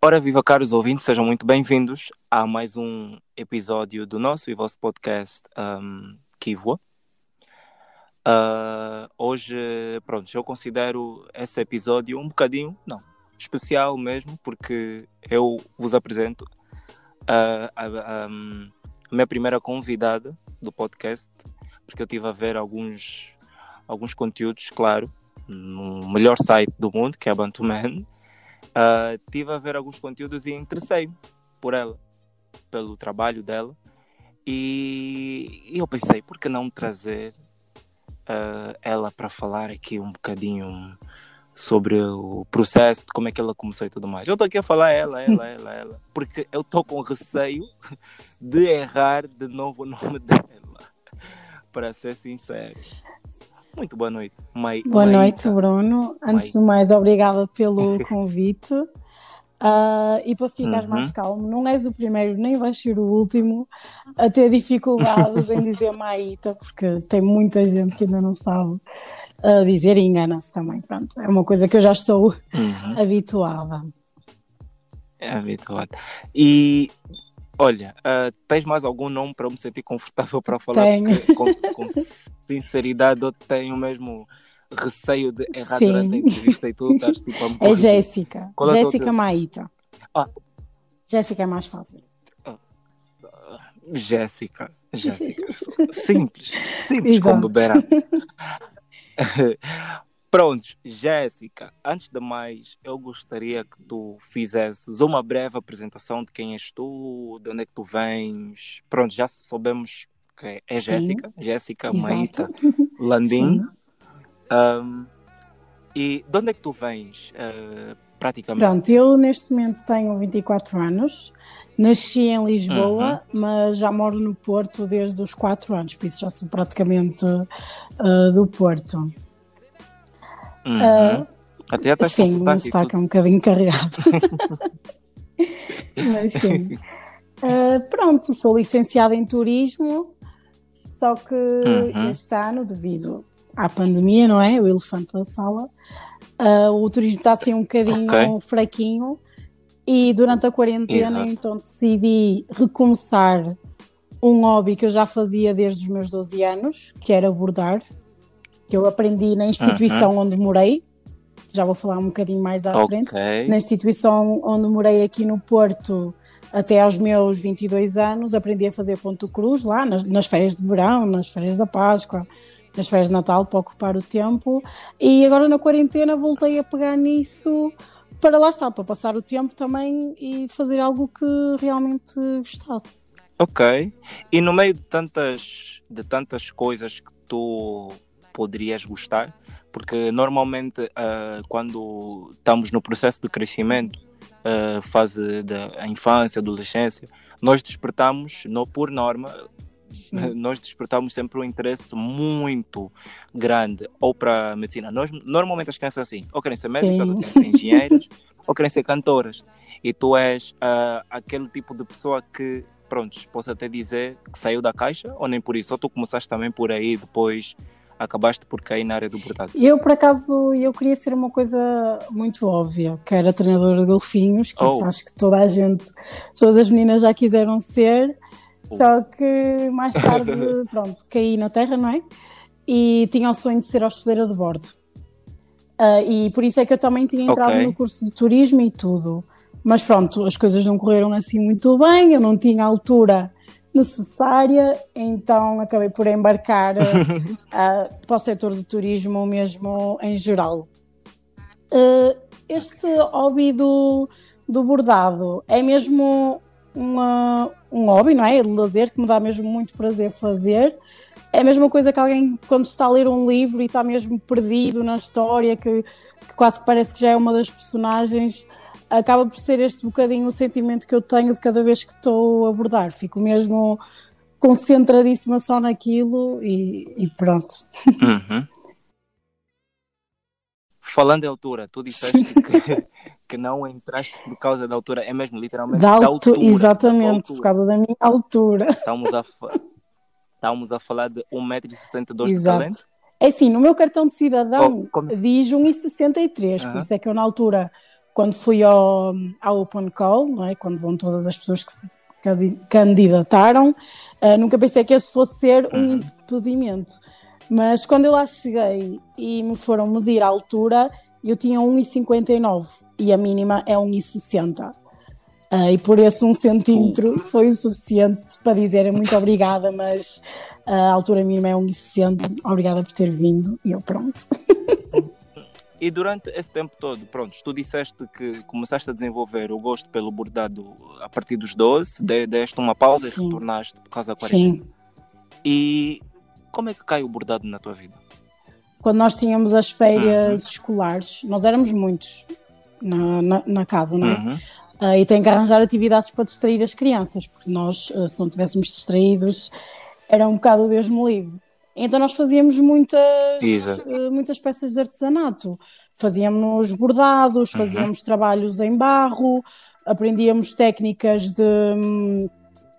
Ora, viva caros ouvintes, sejam muito bem-vindos a mais um episódio do nosso e vosso podcast um. Uh, hoje, pronto, eu considero esse episódio um bocadinho, não, especial mesmo, porque eu vos apresento uh, a, a, a, minha primeira convidada do podcast, porque eu estive a ver alguns, alguns conteúdos, claro, no melhor site do mundo, que é a Bantuman. Uh, tive a ver alguns conteúdos e interessei por ela, pelo trabalho dela. E, e eu pensei, por que não trazer uh, ela para falar aqui um bocadinho sobre o processo, de como é que ela começou e tudo mais. Eu estou aqui a falar ela, ela, ela, ela, porque eu estou com receio de errar de novo o nome dela, para ser sincero. Muito boa noite. Mai, boa noite, Bruno. Antes de mais, obrigada pelo convite. Uh, e para ficar uhum. mais calmo, não és o primeiro, nem vais ser o último a ter dificuldades em dizer Maíta, porque tem muita gente que ainda não sabe uh, dizer e engana-se também. Pronto, é uma coisa que eu já estou uhum. habituada. É habituada. E olha, uh, tens mais algum nome para me sentir confortável para falar? Tenho. Com, com, sinceridade, eu tenho mesmo receio de errar Sim. durante a entrevista e tudo. Estás, tipo, é Jéssica. É Jéssica Maíta. Ah. Jéssica é mais fácil. Ah. Jéssica. Jéssica. Simples. Simples Exato. como beber Prontos, Jéssica, antes de mais, eu gostaria que tu fizesses uma breve apresentação de quem és tu, de onde é que tu vens. Pronto, já soubemos que é Jéssica, Jéssica Maíta Landim. Um, e de onde é que tu vens, uh, praticamente? Pronto, eu neste momento tenho 24 anos, nasci em Lisboa, uhum. mas já moro no Porto desde os 4 anos, por isso já sou praticamente uh, do Porto. Uhum. Uh, Até até sim, o sotaque é um bocadinho carregado. mas sim. Uh, pronto, sou licenciada em turismo, só que uhum. este ano, devido à pandemia, não é? O elefante da sala. Uh, o turismo está assim um bocadinho okay. fraquinho e durante a quarentena Exato. então decidi recomeçar um hobby que eu já fazia desde os meus 12 anos, que era bordar, que eu aprendi na instituição uhum. onde morei, já vou falar um bocadinho mais à okay. frente, na instituição onde morei aqui no Porto, até aos meus 22 anos, aprendi a fazer ponto cruz lá, nas, nas férias de verão, nas férias da Páscoa, nas férias de Natal para ocupar o tempo e agora na quarentena voltei a pegar nisso para lá estar, para passar o tempo também e fazer algo que realmente gostasse. Ok. E no meio de tantas, de tantas coisas que tu poderias gostar, porque normalmente uh, quando estamos no processo de crescimento, uh, fase da infância, adolescência, nós despertamos, no, por norma, nós despertamos sempre um interesse muito grande ou para medicina. Nós, normalmente as crianças assim, ou querem ser médicas, ou querem ser engenheiras, ou querem ser cantoras. E tu és uh, aquele tipo de pessoa que, pronto, posso até dizer que saiu da caixa, ou nem por isso, ou tu começaste também por aí, depois acabaste por cair na área do bordado? Eu, por acaso, eu queria ser uma coisa muito óbvia, que era treinadora de golfinhos, que oh. acho que toda a gente, todas as meninas já quiseram ser, só que mais tarde, pronto, caí na terra, não é? E tinha o sonho de ser hospedeira de bordo. Uh, e por isso é que eu também tinha entrado okay. no curso de turismo e tudo. Mas pronto, as coisas não correram assim muito bem, eu não tinha altura necessária, então acabei por embarcar uh, para o setor do turismo mesmo em geral. Uh, este hobby do, do bordado é mesmo uma, um hobby, não é? De lazer que me dá mesmo muito prazer fazer. É a mesma coisa que alguém, quando está a ler um livro e está mesmo perdido na história, que, que quase que parece que já é uma das personagens, acaba por ser este bocadinho o sentimento que eu tenho de cada vez que estou a abordar. Fico mesmo concentradíssima só naquilo e, e pronto. Uhum. Falando em altura, tu disseste que, que não entraste por causa da altura, é mesmo literalmente da, da altura. Exatamente, altura. por causa da minha altura. Estamos a, estamos a falar de 1,62m de talento? É assim, no meu cartão de cidadão oh, como... diz 1,63m, uhum. por isso é que eu na altura quando fui ao, ao Open Call, não é? quando vão todas as pessoas que se candidataram, uh, nunca pensei que esse fosse ser um uhum. impedimento. Mas quando eu lá cheguei e me foram medir a altura, eu tinha 1,59 e a mínima é 1,60. Uh, e por esse um centímetro foi o suficiente para dizer muito obrigada, mas a altura mínima é 1,60. Obrigada por ter vindo. E eu pronto. E durante esse tempo todo, pronto, tu disseste que começaste a desenvolver o gosto pelo bordado a partir dos 12, deste uma pausa Sim. e retornaste por causa da quarentena. Sim. E como é que cai o bordado na tua vida? Quando nós tínhamos as férias uhum. escolares, nós éramos muitos na, na, na casa, não é? Uhum. Uh, e tem que arranjar atividades para distrair as crianças, porque nós, uh, se não tivéssemos distraídos, era um bocado Deus me livre. Então nós fazíamos muitas, uh, muitas peças de artesanato. Fazíamos bordados, uhum. fazíamos uhum. trabalhos em barro, aprendíamos técnicas de,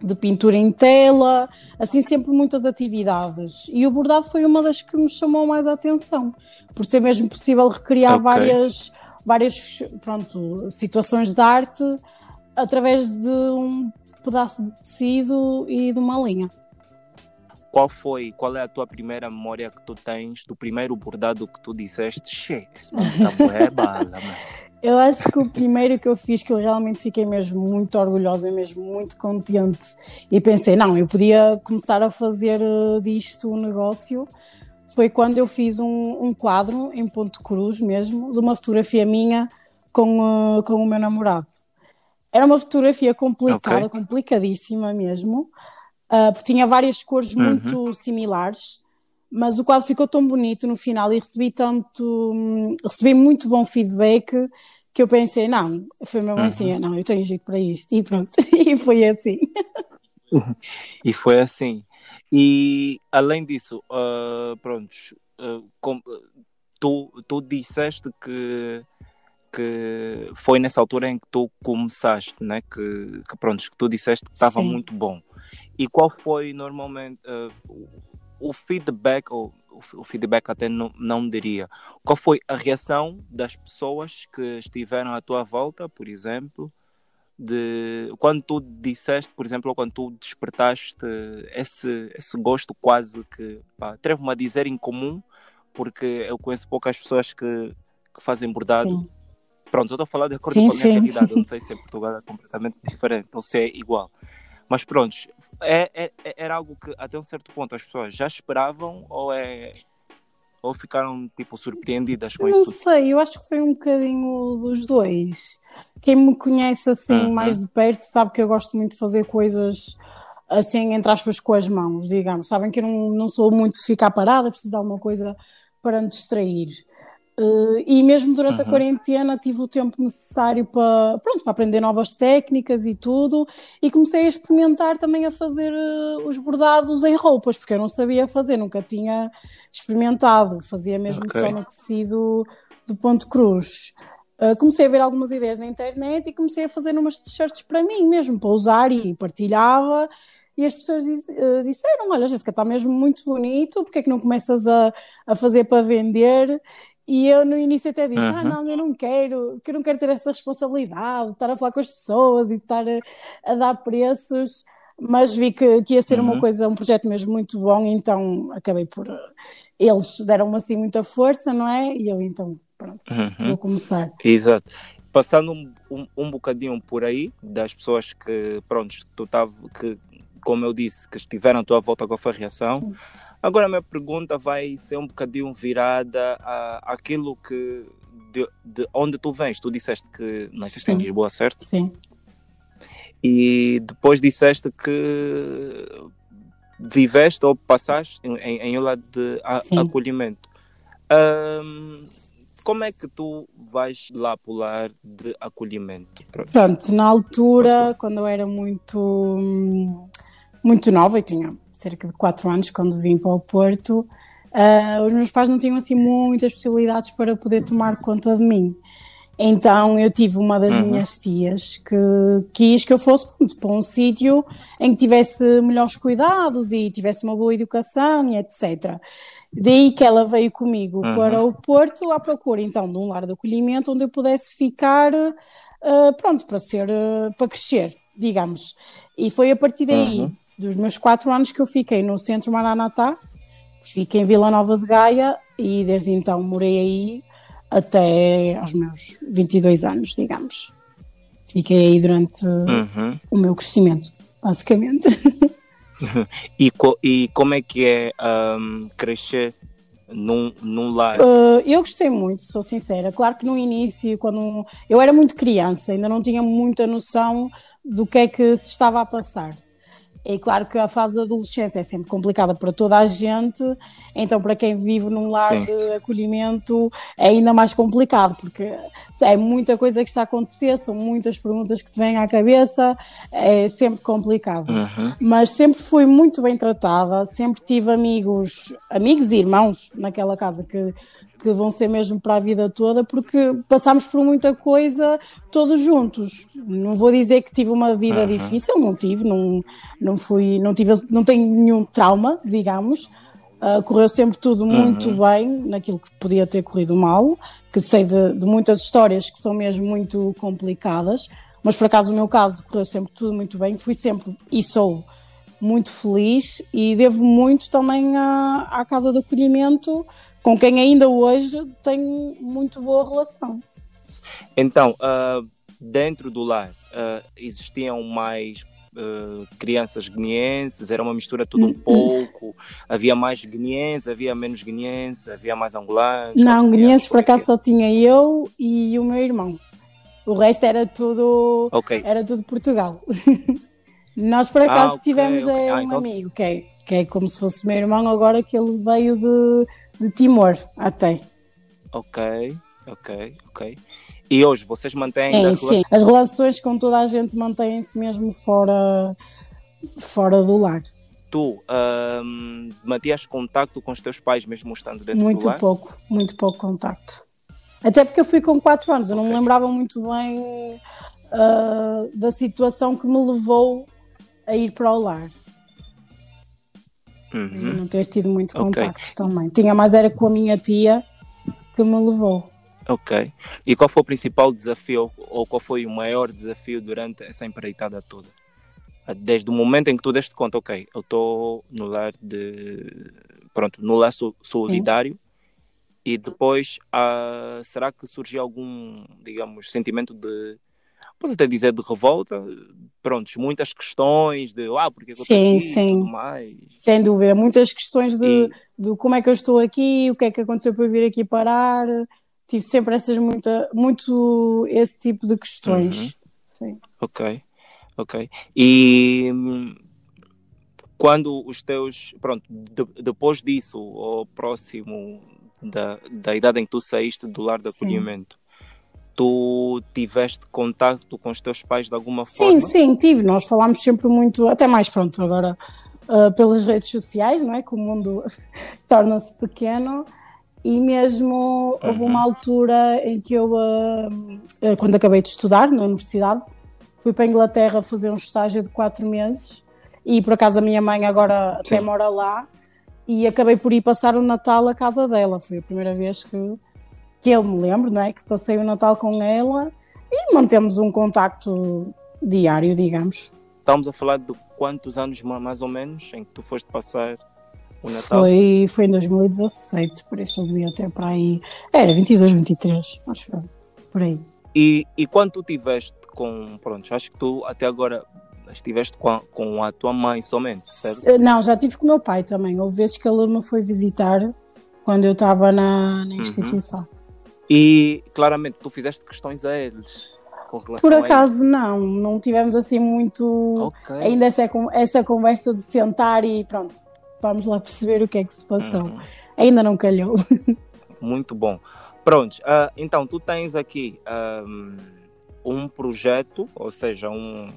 de pintura em tela, assim sempre muitas atividades. E o bordado foi uma das que me chamou mais a atenção, por ser mesmo possível recriar okay. várias, várias pronto, situações de arte através de um pedaço de tecido e de uma linha qual foi, qual é a tua primeira memória que tu tens do primeiro bordado que tu disseste, che, esse tá é bala, mano. Eu acho que o primeiro que eu fiz, que eu realmente fiquei mesmo muito orgulhosa, mesmo muito contente, e pensei, não, eu podia começar a fazer eh, disto um negócio, foi quando eu fiz um, um quadro em ponto cruz mesmo, de uma fotografia minha com, uh, com o meu namorado. Era uma fotografia complicada, okay. complicadíssima mesmo, uh, porque tinha várias cores uhum. muito similares, mas o quadro ficou tão bonito no final e recebi tanto, hum, recebi muito bom feedback que eu pensei, não, foi mesmo assim, uhum. assim, não, eu tenho jeito para isto, e pronto, e foi assim. e foi assim. E além disso, uh, pronto, uh, com, tu, tu disseste que que foi nessa altura em que tu começaste, né? que, que pronto, que tu disseste que estava muito bom. E qual foi normalmente uh, o feedback, ou o feedback até não, não diria, qual foi a reação das pessoas que estiveram à tua volta, por exemplo, de quando tu disseste, por exemplo, ou quando tu despertaste esse, esse gosto quase que, atrevo-me a dizer, incomum, porque eu conheço poucas pessoas que, que fazem bordado. Sim. Pronto, eu estou a falar de acordo sim, com a minha realidade, eu não sei se em Portugal é completamente diferente, ou se é igual. Mas pronto, é, é, é, era algo que até um certo ponto as pessoas já esperavam ou é ou ficaram tipo surpreendidas com não isso? Não sei, eu acho que foi um bocadinho dos dois. Quem me conhece assim uhum. mais de perto sabe que eu gosto muito de fazer coisas assim, entre aspas, com as mãos, digamos. Sabem que eu não, não sou muito de ficar parada, preciso de alguma coisa para me distrair. Uh, e mesmo durante uhum. a quarentena tive o tempo necessário para, pronto, para aprender novas técnicas e tudo, e comecei a experimentar também a fazer uh, os bordados em roupas, porque eu não sabia fazer, nunca tinha experimentado, fazia mesmo okay. só no tecido do ponto cruz. Uh, comecei a ver algumas ideias na internet e comecei a fazer umas t-shirts para mim mesmo, para usar e partilhava. E as pessoas disseram: Olha, Jéssica, está mesmo muito bonito, porque é que não começas a, a fazer para vender? E eu no início até disse: uhum. Ah, não, eu não quero, que eu não quero ter essa responsabilidade, estar a falar com as pessoas e estar a, a dar preços. Mas vi que, que ia ser uhum. uma coisa, um projeto mesmo muito bom, então acabei por. Eles deram-me assim muita força, não é? E eu então, pronto, uhum. vou começar. Exato. Passando um, um, um, bocadinho por aí, das pessoas que, pronto, tu tava, que, como eu disse, que estiveram à tua volta com a reação. Sim Agora a minha pergunta vai ser um bocadinho virada a aquilo que de, de onde tu vens. Tu disseste que nasceste em Lisboa, certo? Sim. E depois disseste que viveste ou passaste em, em, em de a, acolhimento. Um, como é que tu vais lá pular de acolhimento? Pronto, na altura, quando eu era muito, muito nova, e tinha cerca de 4 anos, quando vim para o Porto, uh, os meus pais não tinham assim muitas possibilidades para poder tomar conta de mim. Então eu tive uma das uhum. minhas tias que quis que eu fosse para um sítio em que tivesse melhores cuidados e tivesse uma boa educação e etc. Daí que ela veio comigo uhum. para o Porto à procura então de um lar de acolhimento onde eu pudesse ficar uh, pronto para ser uh, para crescer, digamos. E foi a partir daí, uhum. dos meus quatro anos, que eu fiquei no Centro Maranatá, fiquei em Vila Nova de Gaia e desde então morei aí até aos meus 22 anos, digamos. Fiquei aí durante uhum. o meu crescimento, basicamente. e, co e como é que é um, crescer num, num lar? Uh, eu gostei muito, sou sincera. Claro que no início, quando eu era muito criança, ainda não tinha muita noção do que é que se estava a passar. É claro que a fase da adolescência é sempre complicada para toda a gente, então para quem vive num lar Sim. de acolhimento é ainda mais complicado, porque é muita coisa que está a acontecer, são muitas perguntas que te vêm à cabeça, é sempre complicado. Uhum. Mas sempre fui muito bem tratada, sempre tive amigos, amigos e irmãos naquela casa que que vão ser mesmo para a vida toda, porque passámos por muita coisa todos juntos. Não vou dizer que tive uma vida uhum. difícil, não tive, não, não fui, não tive, não tenho nenhum trauma, digamos. Uh, correu sempre tudo muito uhum. bem naquilo que podia ter corrido mal, que sei de, de, muitas histórias que são mesmo muito complicadas, mas por acaso o meu caso correu sempre tudo muito bem, fui sempre e sou muito feliz e devo muito também à, à casa de acolhimento com quem ainda hoje tenho muito boa relação. Então, uh, dentro do lar, uh, existiam mais uh, crianças guineenses? Era uma mistura tudo um hum, hum. pouco? Havia mais guineenses, havia menos guineenses, havia mais angolanos? Não, guineenses por acaso só tinha eu e o meu irmão. O resto era tudo, okay. era tudo Portugal. Nós por acaso ah, okay, tivemos okay. Ah, um então... amigo que é, que é como se fosse meu irmão agora que ele veio de de Timor até. Ok, ok, ok. E hoje vocês mantêm sim, relação... sim. As relações com toda a gente mantêm-se mesmo fora, fora do lar. Tu um, mantias contacto com os teus pais mesmo estando dentro muito do lar? Muito pouco, muito pouco contacto. Até porque eu fui com 4 anos, eu okay. não me lembrava muito bem uh, da situação que me levou a ir para o lar. Uhum. Não ter tido muito okay. também. Tinha mais era com a minha tia que me levou. Ok. E qual foi o principal desafio ou qual foi o maior desafio durante essa empreitada toda? Desde o momento em que tu deste conta, ok, eu estou no lar de. Pronto, no lar solidário. Sim. E depois, uh, será que surgiu algum, digamos, sentimento de posso até dizer de revolta, prontos, muitas questões de ah, porque é que eu sim, aqui, sim. mais. Sem dúvida, muitas questões de, e... de como é que eu estou aqui, o que é que aconteceu para vir aqui parar. Tive sempre essas muita, muito esse tipo de questões. Uhum. Sim. Ok, ok. E hum, quando os teus, pronto, de, depois disso, ou próximo da, da idade em que tu saíste do lar de acolhimento, tu tiveste contato com os teus pais de alguma forma? Sim, sim, tive. Nós falámos sempre muito, até mais pronto agora, uh, pelas redes sociais, não é? Que o mundo torna-se pequeno. E mesmo uhum. houve uma uhum. altura em que eu, uh, uh, quando acabei de estudar na universidade, fui para a Inglaterra fazer um estágio de quatro meses. E por acaso a minha mãe agora sim. até mora lá. E acabei por ir passar o Natal à casa dela. Foi a primeira vez que que eu me lembro, não é? Que passei o Natal com ela e mantemos um contacto diário, digamos. Estamos a falar de quantos anos mais ou menos em que tu foste passar o Natal? Foi, foi em 2017, por isso eu devia ter para aí. Era 22, 23, acho que por aí. E, e quando tu tiveste com. Pronto, acho que tu até agora estiveste com a, com a tua mãe somente, certo? Não, já tive com o meu pai também. Houve vezes que ele me foi visitar quando eu estava na, na uhum. instituição. Uhum. E claramente tu fizeste questões a eles. Por acaso não, não tivemos assim muito okay. ainda essa, essa conversa de sentar e pronto, vamos lá perceber o que é que se passou. Uhum. Ainda não calhou. Muito bom. Pronto, uh, então tu tens aqui um, um projeto, ou seja, um,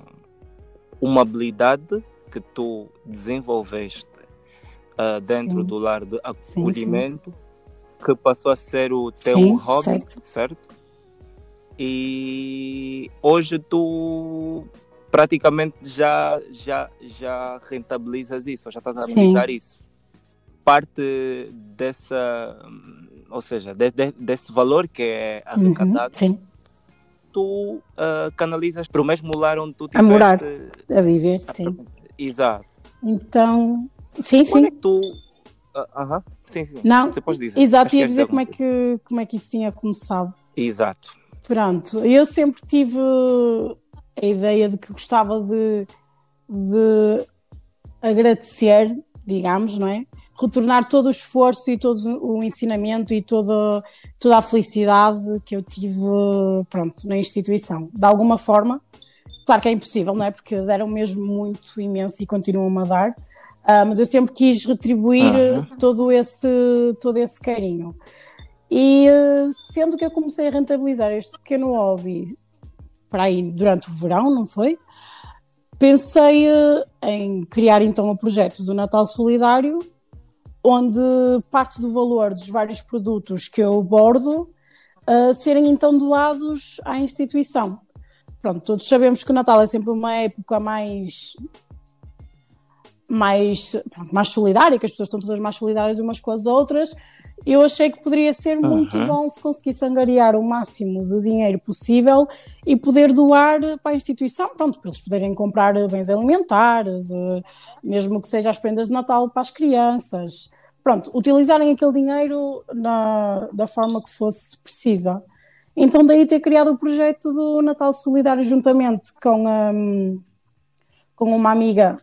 uma habilidade que tu desenvolveste uh, dentro sim. do lar de acolhimento. Sim, sim que passou a ser o teu Sim, hobby, certo. certo? E hoje tu praticamente já, já, já rentabilizas isso, já estás a realizar isso. parte dessa, ou seja, de, de, desse valor que é arrecadado, uhum, tu uh, canalizas para o mesmo lar onde tu tiveste... A morar, a viver, sim. Exato. Então, sim, Quando sim. É tu... Uh -huh. Sim, sim. Não, Você pode dizer. Exato, ia dizer como é, que, como é que isso tinha começado. Exato. Pronto, eu sempre tive a ideia de que gostava de, de agradecer, digamos, não é? Retornar todo o esforço e todo o ensinamento e toda, toda a felicidade que eu tive, pronto, na instituição. De alguma forma, claro que é impossível, não é? Porque deram mesmo muito imenso e continuam a dar, uh, mas eu sempre quis retribuir uhum. todo, esse, todo esse carinho. E uh, sendo que eu comecei a rentabilizar este pequeno hobby para aí durante o verão, não foi? Pensei uh, em criar então o um projeto do Natal Solidário, onde parte do valor dos vários produtos que eu bordo uh, serem então doados à instituição. Pronto, todos sabemos que o Natal é sempre uma época mais mais, mais solidária, que as pessoas estão todas mais solidárias umas com as outras, eu achei que poderia ser muito uhum. bom se conseguisse angariar o máximo de dinheiro possível e poder doar para a instituição, pronto, para eles poderem comprar bens alimentares, eh, mesmo que seja as prendas de Natal para as crianças. Pronto, utilizarem aquele dinheiro na, da forma que fosse precisa. Então daí ter criado o projeto do Natal Solidário juntamente com, um, com uma amiga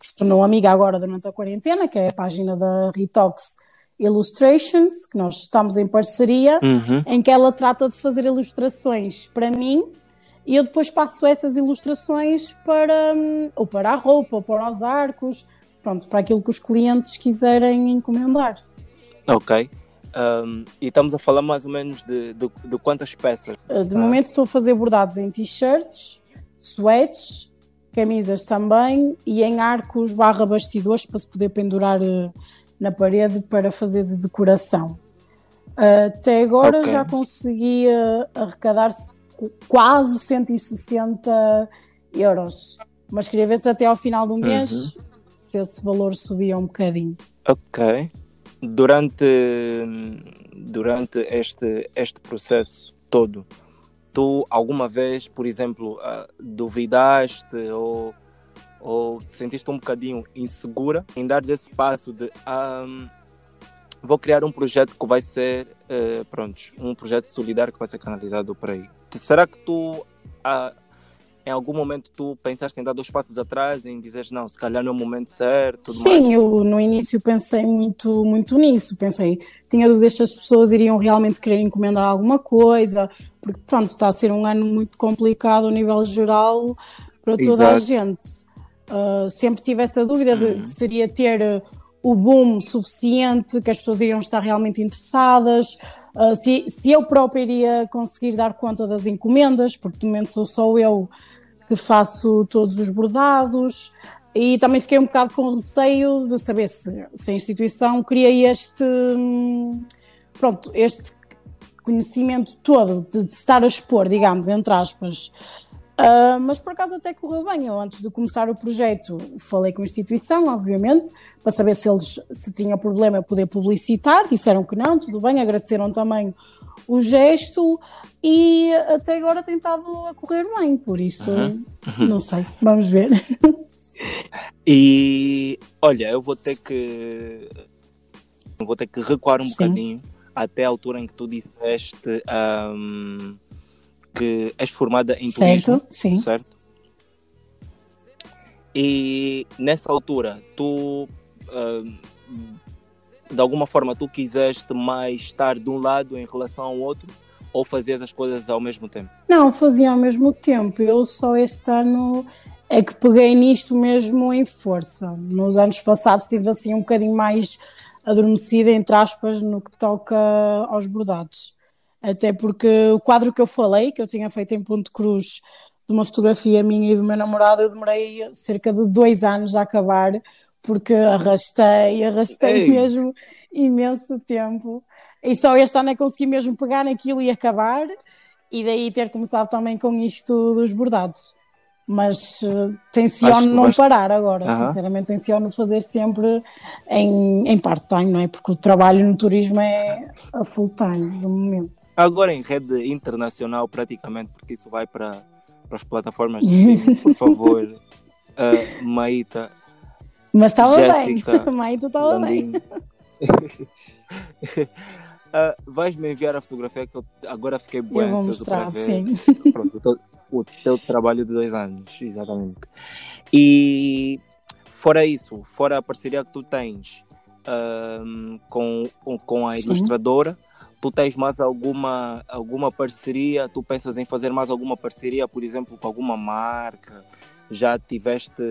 que se tornou amiga agora durante a quarentena, que é a página da Retox, Illustrations, que nós estamos em parceria, uhum. em que ela trata de fazer ilustrações para mim e eu depois passo essas ilustrações para hum, ou para a roupa, ou para os arcos, pronto, para aquilo que os clientes quiserem encomendar. Ok. Um, e estamos a falar mais ou menos de, de, de quantas peças? De ah. momento estou a fazer bordados em t-shirts, sweats, camisas também e em arcos barra bastidores para se poder pendurar uh, na parede para fazer de decoração. Até agora okay. já consegui arrecadar quase 160 euros, mas queria ver se até ao final do mês uhum. se esse valor subia um bocadinho. Ok. Durante, durante este, este processo todo, tu alguma vez, por exemplo, uh, duvidaste ou ou te sentiste um bocadinho insegura em dar esse passo de um, vou criar um projeto que vai ser uh, pronto, um projeto solidário que vai ser canalizado por aí. Será que tu uh, em algum momento tu pensaste em dar dois passos atrás, em dizer não, se calhar não é o momento certo? Sim, mais? eu no início pensei muito, muito nisso. Pensei, tinha dúvidas se as pessoas iriam realmente querer encomendar alguma coisa, porque pronto, está a ser um ano muito complicado a nível geral para toda Exato. a gente. Uh, sempre tive essa dúvida de que seria ter o boom suficiente, que as pessoas iriam estar realmente interessadas, uh, se, se eu própria iria conseguir dar conta das encomendas, porque de momento sou só eu que faço todos os bordados, e também fiquei um bocado com receio de saber se, se a instituição queria este, hum, pronto, este conhecimento todo de, de estar a expor, digamos, entre aspas, Uh, mas por acaso até correu bem. Eu, antes de começar o projeto, falei com a instituição, obviamente, para saber se eles se tinha problema poder publicitar. Disseram que não, tudo bem, agradeceram também o gesto e até agora tem estado a correr bem. Por isso, uhum. não sei, vamos ver. E olha, eu vou ter que vou ter que recuar um Sim. bocadinho até a altura em que tu disseste. Um que és formada em certo, turismo, sim. certo? E nessa altura, tu, uh, de alguma forma, tu quiseste mais estar de um lado em relação ao outro ou fazias as coisas ao mesmo tempo? Não, fazia ao mesmo tempo. Eu só este ano é que peguei nisto mesmo em força. Nos anos passados estive assim um bocadinho mais adormecida, entre aspas, no que toca aos bordados. Até porque o quadro que eu falei, que eu tinha feito em Ponte Cruz, de uma fotografia minha e do meu namorado, eu demorei cerca de dois anos a acabar, porque arrastei, arrastei Ei. mesmo imenso tempo. E só este ano é consegui mesmo pegar naquilo e acabar, e daí ter começado também com isto dos bordados. Mas uh, tenciono não parar agora, uh -huh. sinceramente tenciono fazer sempre em, em part-time, não é? Porque o trabalho no turismo é a full-time do momento. Agora em rede internacional praticamente, porque isso vai para, para as plataformas de por favor, uh, Maíta. Mas estava bem, Maíta estava bem. Uh, vais-me enviar a fotografia que eu agora fiquei bem eu vou mostrar. Sim. Pronto, o, teu, o teu trabalho de dois anos, exatamente. E fora isso, fora a parceria que tu tens uh, com, com a ilustradora, tu tens mais alguma, alguma parceria? Tu pensas em fazer mais alguma parceria, por exemplo, com alguma marca? Já tiveste.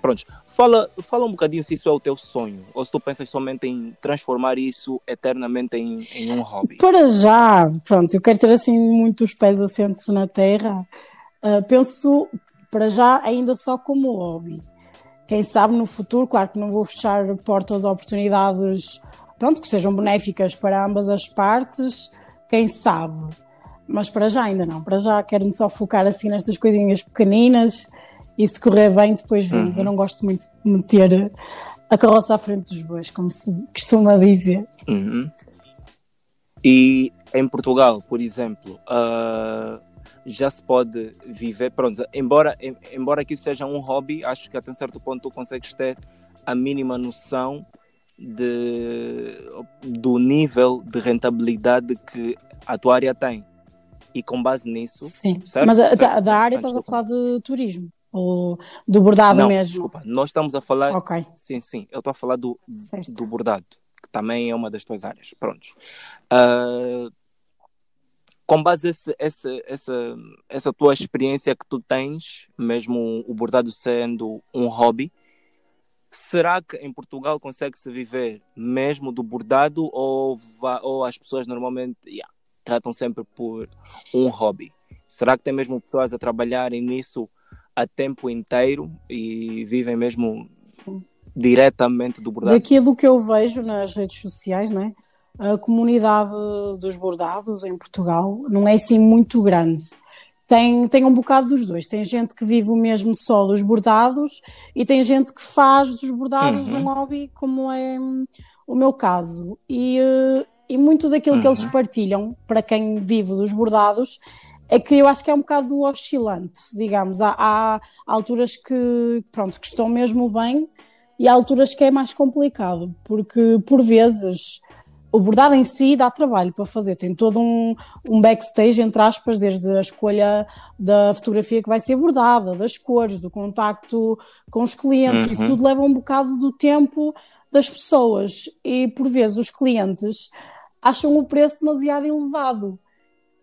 Pronto, fala, fala um bocadinho se isso é o teu sonho, ou se tu pensas somente em transformar isso eternamente em, em um hobby. Para já, pronto, eu quero ter assim muitos pés assentos na terra. Uh, penso para já ainda só como hobby. Quem sabe no futuro, claro que não vou fechar portas a oportunidades pronto, que sejam benéficas para ambas as partes, quem sabe. Mas para já ainda não, para já quero-me só focar assim nestas coisinhas pequeninas e se correr bem, depois vemos. Uhum. Eu não gosto muito de meter a carroça à frente dos bois, como se costuma dizer. Uhum. E em Portugal, por exemplo, uh, já se pode viver. Pronto, embora, embora que isso seja um hobby, acho que até certo ponto tu consegues ter a mínima noção de, do nível de rentabilidade que a tua área tem. E com base nisso. Sim, certo? mas a, da, da área estás a falar de turismo. Ou do bordado não, mesmo? Desculpa, nós estamos a falar. Ok. Sim, sim, eu estou a falar do, do bordado, que também é uma das tuas áreas. Prontos. Uh, com base essa, essa, essa, essa tua experiência que tu tens, mesmo o bordado sendo um hobby, será que em Portugal consegue-se viver mesmo do bordado ou, ou as pessoas normalmente yeah, tratam sempre por um hobby? Será que tem mesmo pessoas a trabalharem nisso a tempo inteiro e vivem mesmo Sim. diretamente do bordado. Daquilo que eu vejo nas redes sociais, não é? a comunidade dos bordados em Portugal não é assim muito grande. Tem, tem um bocado dos dois. Tem gente que vive o mesmo só dos bordados e tem gente que faz dos bordados uhum. um hobby, como é o meu caso. E, eh, e muito daquilo uhum. que eles partilham, para quem vive dos bordados, é que eu acho que é um bocado oscilante, digamos. Há, há, alturas que, pronto, que estão mesmo bem e há alturas que é mais complicado, porque por vezes o bordado em si dá trabalho para fazer, tem todo um, um backstage, entre aspas, desde a escolha da fotografia que vai ser bordada, das cores, do contacto com os clientes, uhum. isso tudo leva um bocado do tempo das pessoas e por vezes os clientes acham o preço demasiado elevado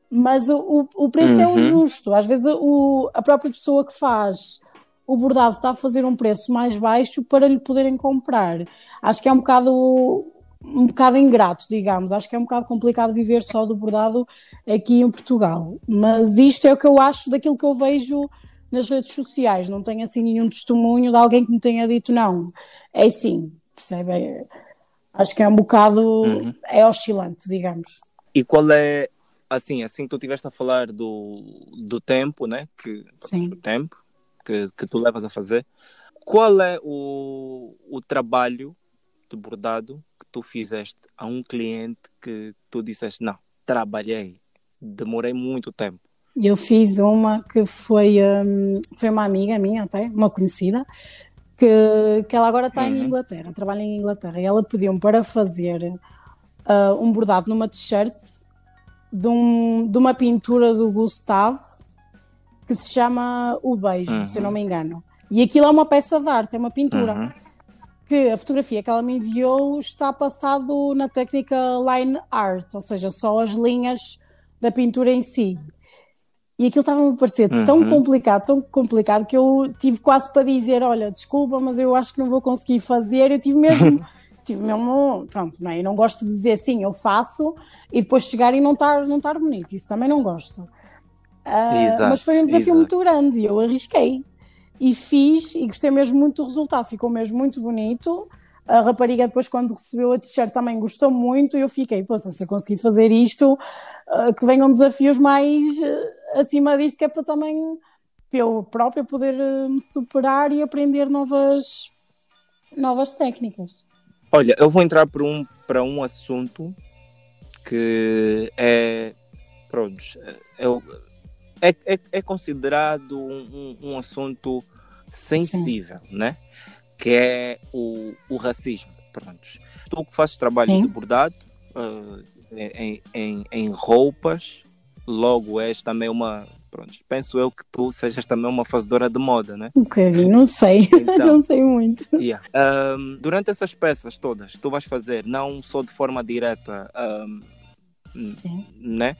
mas o, o preço uhum. é o uhum. justo. Às vezes o, a própria pessoa que faz o bordado está a fazer um preço mais baixo para lhe poderem comprar. Acho que é um bocado um bocado ingrato, digamos. Acho que é um bocado complicado viver só do bordado aqui em Portugal. Mas isto é o que eu acho daquilo que eu vejo nas redes sociais. Não tenho assim nenhum testemunho de alguém que me tenha dito não. É sim, percebe? Acho que é um bocado uhum. é oscilante, digamos. E qual é assim, assim que tu estiveste a falar do, do tempo, né? Que, Sim. Do tempo que, que tu levas a fazer. Qual é o, o trabalho de bordado que tu fizeste a um cliente que tu disseste, não, trabalhei, demorei muito tempo? Eu fiz uma que foi, um, foi uma amiga minha até, uma conhecida, que, que ela agora está uhum. em Inglaterra, trabalha em Inglaterra, e ela pediu-me para fazer uh, um bordado numa t-shirt de, um, de uma pintura do Gustavo que se chama O Beijo, uhum. se eu não me engano. E aquilo é uma peça de arte, é uma pintura. Uhum. Que a fotografia que ela me enviou está passado na técnica line art, ou seja, só as linhas da pintura em si. E aquilo estava-me a parecer uhum. tão complicado, tão complicado, que eu tive quase para dizer: Olha, desculpa, mas eu acho que não vou conseguir fazer. Eu tive mesmo, tive mesmo, pronto, não é? Eu não gosto de dizer sim, eu faço, e depois chegar e não estar não estar bonito. Isso também não gosto. Uh, exato, mas foi um desafio exato. muito grande e eu arrisquei. E fiz e gostei mesmo muito do resultado, ficou mesmo muito bonito. A rapariga depois quando recebeu a t-shirt também gostou muito e eu fiquei, pô, se eu conseguir fazer isto, uh, que venham desafios mais uh, acima disto, que é para também eu própria poder me superar e aprender novas, novas técnicas. Olha, eu vou entrar para um, para um assunto que é, pronto, é, é, é, é considerado um, um, um assunto sensível, Sim. né? Que é o, o racismo. Pronto. Tu que fazes trabalho Sim. de bordado uh, em, em, em roupas, logo és também uma pronto, penso eu que tu sejas também uma fazedora de moda, né? Um bocadinho, não sei, então, não sei muito. Yeah. Um, durante essas peças todas, tu vais fazer, não só de forma direta, um, né?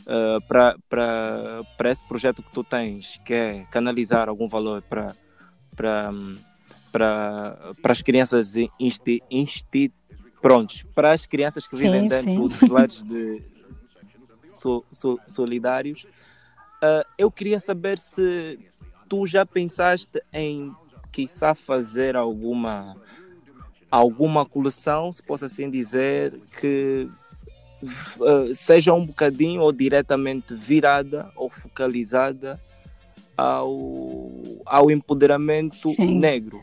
Uh, para esse projeto que tu tens, que é canalizar algum valor para para as crianças insti, insti, prontos, para as crianças que vivem sim, dentro sim. dos lares de so, so, solidários, Uh, eu queria saber se tu já pensaste em, quiçá, fazer alguma, alguma coleção, se posso assim dizer, que seja um bocadinho ou diretamente virada ou focalizada ao, ao empoderamento Sim. negro.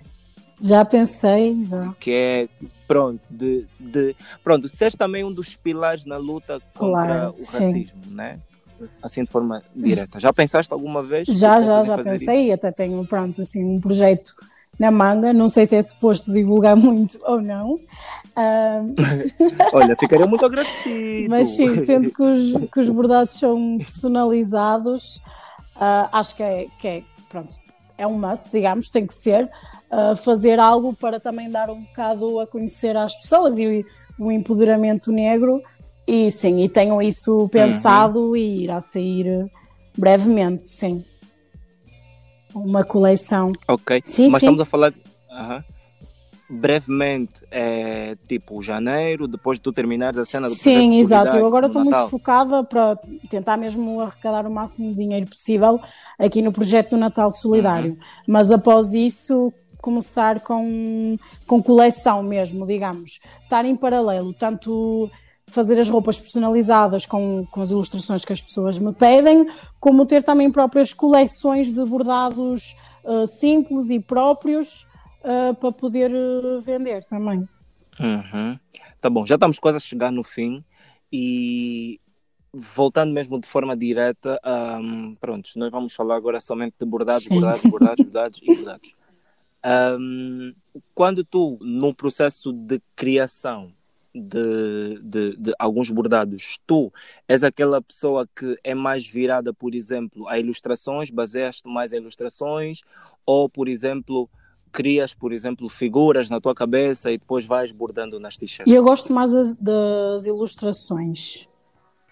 Já pensei, já. Que é, pronto, de, de pronto, seres também um dos pilares na luta contra claro, o racismo, sim. né? assim de forma direta. Já pensaste alguma vez? Já, já, já pensei. Isso? Até tenho, pronto, assim, um projeto na manga. Não sei se é suposto divulgar muito ou não. Um... Olha, ficaria muito agradecido. Mas sim, sendo que os, que os bordados são personalizados, uh, acho que é, que é, pronto, é um must, digamos, tem que ser. Uh, fazer algo para também dar um bocado a conhecer às pessoas e o empoderamento negro e sim, e tenho isso pensado uhum. e irá sair brevemente, sim. Uma coleção. Ok, sim, mas sim. estamos a falar. Uhum. Brevemente, é tipo janeiro, depois de tu terminares a cena do Sim, exato. Eu agora estou muito focada para tentar mesmo arrecadar o máximo de dinheiro possível aqui no projeto do Natal Solidário. Uhum. Mas após isso, começar com, com coleção mesmo, digamos. Estar em paralelo, tanto fazer as roupas personalizadas com, com as ilustrações que as pessoas me pedem, como ter também próprias coleções de bordados uh, simples e próprios uh, para poder uh, vender também. Uhum. Tá bom, já estamos quase a chegar no fim e voltando mesmo de forma direta, um, pronto, nós vamos falar agora somente de bordados, bordados, bordados, bordados e bordados. Um, quando tu, no processo de criação, de, de, de, alguns bordados, tu és aquela pessoa que é mais virada, por exemplo, a ilustrações, baseias-te mais em ilustrações, ou, por exemplo, crias, por exemplo, figuras na tua cabeça e depois vais bordando nas t-shirts? Eu gosto mais das, das ilustrações.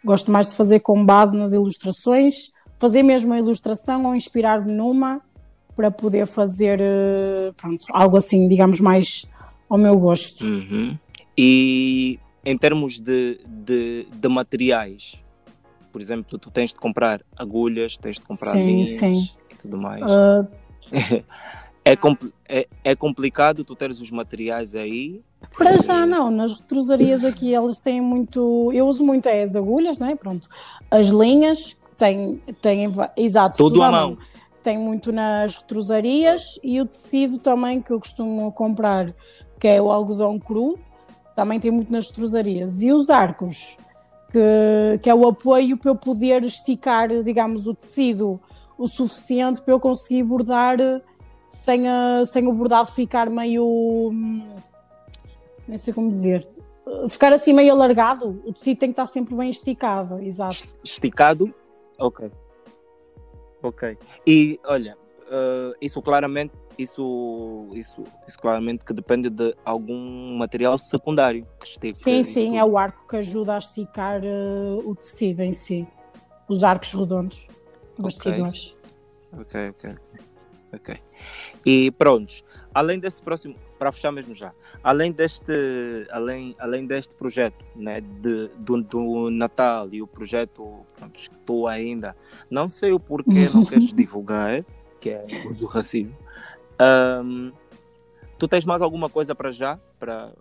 Gosto mais de fazer com base nas ilustrações, fazer mesmo a ilustração ou inspirar-me numa para poder fazer eh, pronto, algo assim, digamos, mais ao meu gosto. Uhum. E em termos de, de, de, materiais, por exemplo, tu tens de comprar agulhas, tens de comprar sim, linhas sim. e tudo mais. Uh... é, é, é, complicado tu teres os materiais aí? Para já não, nas retrosarias aqui elas têm muito. Eu uso muito é as agulhas, não é? Pronto. As linhas têm, têm exato, tudo, tudo à mão. mão. Tem muito nas retrosarias e o tecido também que eu costumo comprar, que é o algodão cru, também tem muito nas trozarias. E os arcos, que, que é o apoio para eu poder esticar, digamos, o tecido o suficiente para eu conseguir bordar sem, a, sem o bordado ficar meio. Nem sei como dizer. Ficar assim meio alargado. O tecido tem que estar sempre bem esticado, exato. Esticado? Ok. Ok. E olha, uh, isso claramente isso, isso, isso claramente que depende de algum material secundário que esteja. Sim, sim, é o arco que ajuda a esticar uh, o tecido em si. Os arcos redondos, bastidores. Ok, ok. Ok. E pronto, além desse próximo, para fechar mesmo já, além deste, além, além deste projeto né, de, do, do Natal e o projeto pronto, que tu ainda não sei o porquê não queres divulgar, que é o do racismo, um, tu tens mais alguma coisa para já? Para,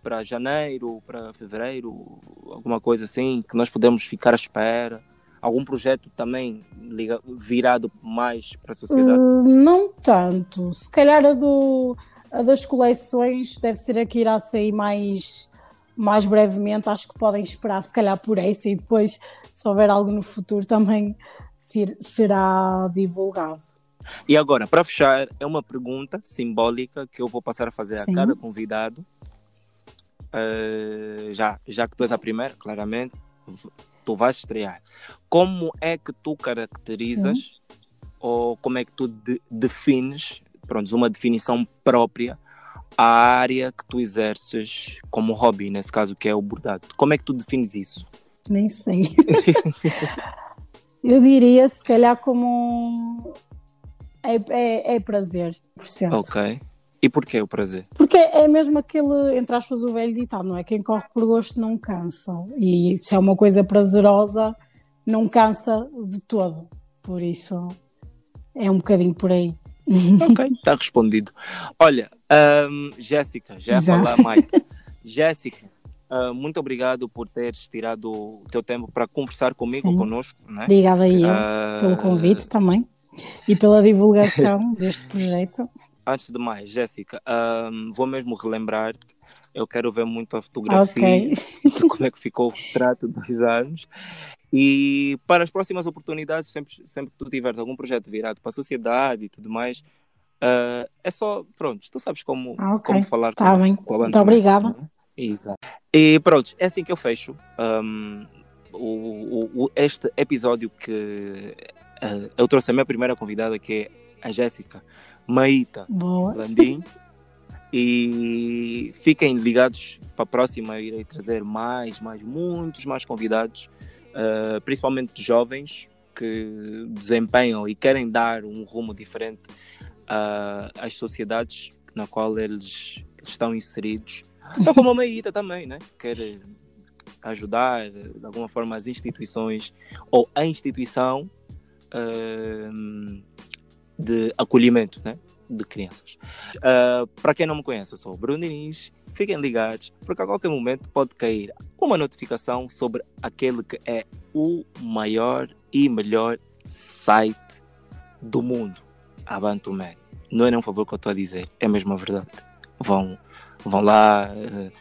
para janeiro, para fevereiro, alguma coisa assim, que nós podemos ficar à espera? algum projeto também virado mais para a sociedade? Uh, não tanto. Se calhar a, do, a das coleções deve ser a que irá sair mais, mais brevemente. Acho que podem esperar, se calhar, por essa e depois, se houver algo no futuro, também ser, será divulgado. E agora, para fechar, é uma pergunta simbólica que eu vou passar a fazer Sim. a cada convidado. Uh, já, já que tu és a primeira, claramente, tu vais estrear. Como é que tu caracterizas Sim. ou como é que tu de, defines, pronto, uma definição própria à área que tu exerces como hobby, nesse caso que é o bordado? Como é que tu defines isso? Nem sei. Eu diria, se calhar, como é, é, é prazer, por cento. Ok. E porquê o prazer? Porque é mesmo aquele, entre aspas, o velho ditado, não é? Quem corre por gosto não cansa. E se é uma coisa prazerosa, não cansa de todo. Por isso, é um bocadinho por aí. Ok, está respondido. Olha, um, Jéssica, já ia falar mais. Jéssica, uh, muito obrigado por teres tirado o teu tempo para conversar comigo, Sim. conosco. Né? Obrigada aí uh, pelo convite também e pela divulgação deste projeto. Antes de mais, Jéssica, um, vou mesmo relembrar-te. Eu quero ver muito a fotografia okay. de como é que ficou o retrato de dois anos. E para as próximas oportunidades, sempre, sempre que tu tiveres algum projeto virado para a sociedade e tudo mais, uh, é só, pronto, tu sabes como, okay. como falar tá com, bem. com a banda. Muito obrigada. Exato. E pronto, é assim que eu fecho um, o, o, este episódio que eu trouxe a minha primeira convidada, que é a Jéssica Maíta Landim. E fiquem ligados para a próxima, irei trazer mais, mais, muitos mais convidados, uh, principalmente jovens que desempenham e querem dar um rumo diferente uh, às sociedades na qual eles, eles estão inseridos. Então, como a Maíta também, né? Quer ajudar de alguma forma as instituições ou a instituição de acolhimento né, de crianças. Uh, para quem não me conhece, eu sou o Bruno. Fiquem ligados, porque a qualquer momento pode cair uma notificação sobre aquele que é o maior e melhor site do mundo, a Bantuman. Não é nem um favor que eu estou a dizer, é mesmo a verdade. Vão, vão lá, uh,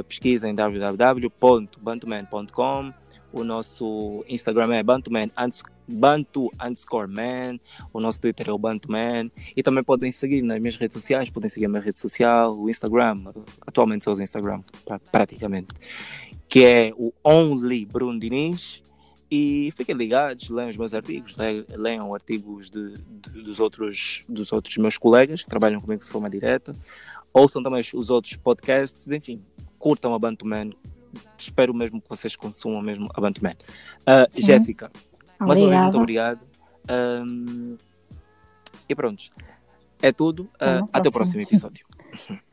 uh, pesquisem www.bantuman.com. O nosso Instagram é bantuman Bantu underscore man, o nosso Twitter é o Bantuman e também podem seguir nas minhas redes sociais, podem seguir a minha rede social, o Instagram, atualmente sou o Instagram, praticamente, que é o Only Bruno Diniz. E fiquem ligados, leiam os meus artigos, leiam artigos de, de, dos, outros, dos outros meus colegas que trabalham comigo de forma direta, ouçam também os outros podcasts, enfim, curtam a Bantuman. Espero mesmo que vocês consumam mesmo a Bantuman. Uh, Jéssica, mais uma vez, muito obrigado. Um, e pronto. É tudo. Uh, até o próximo episódio.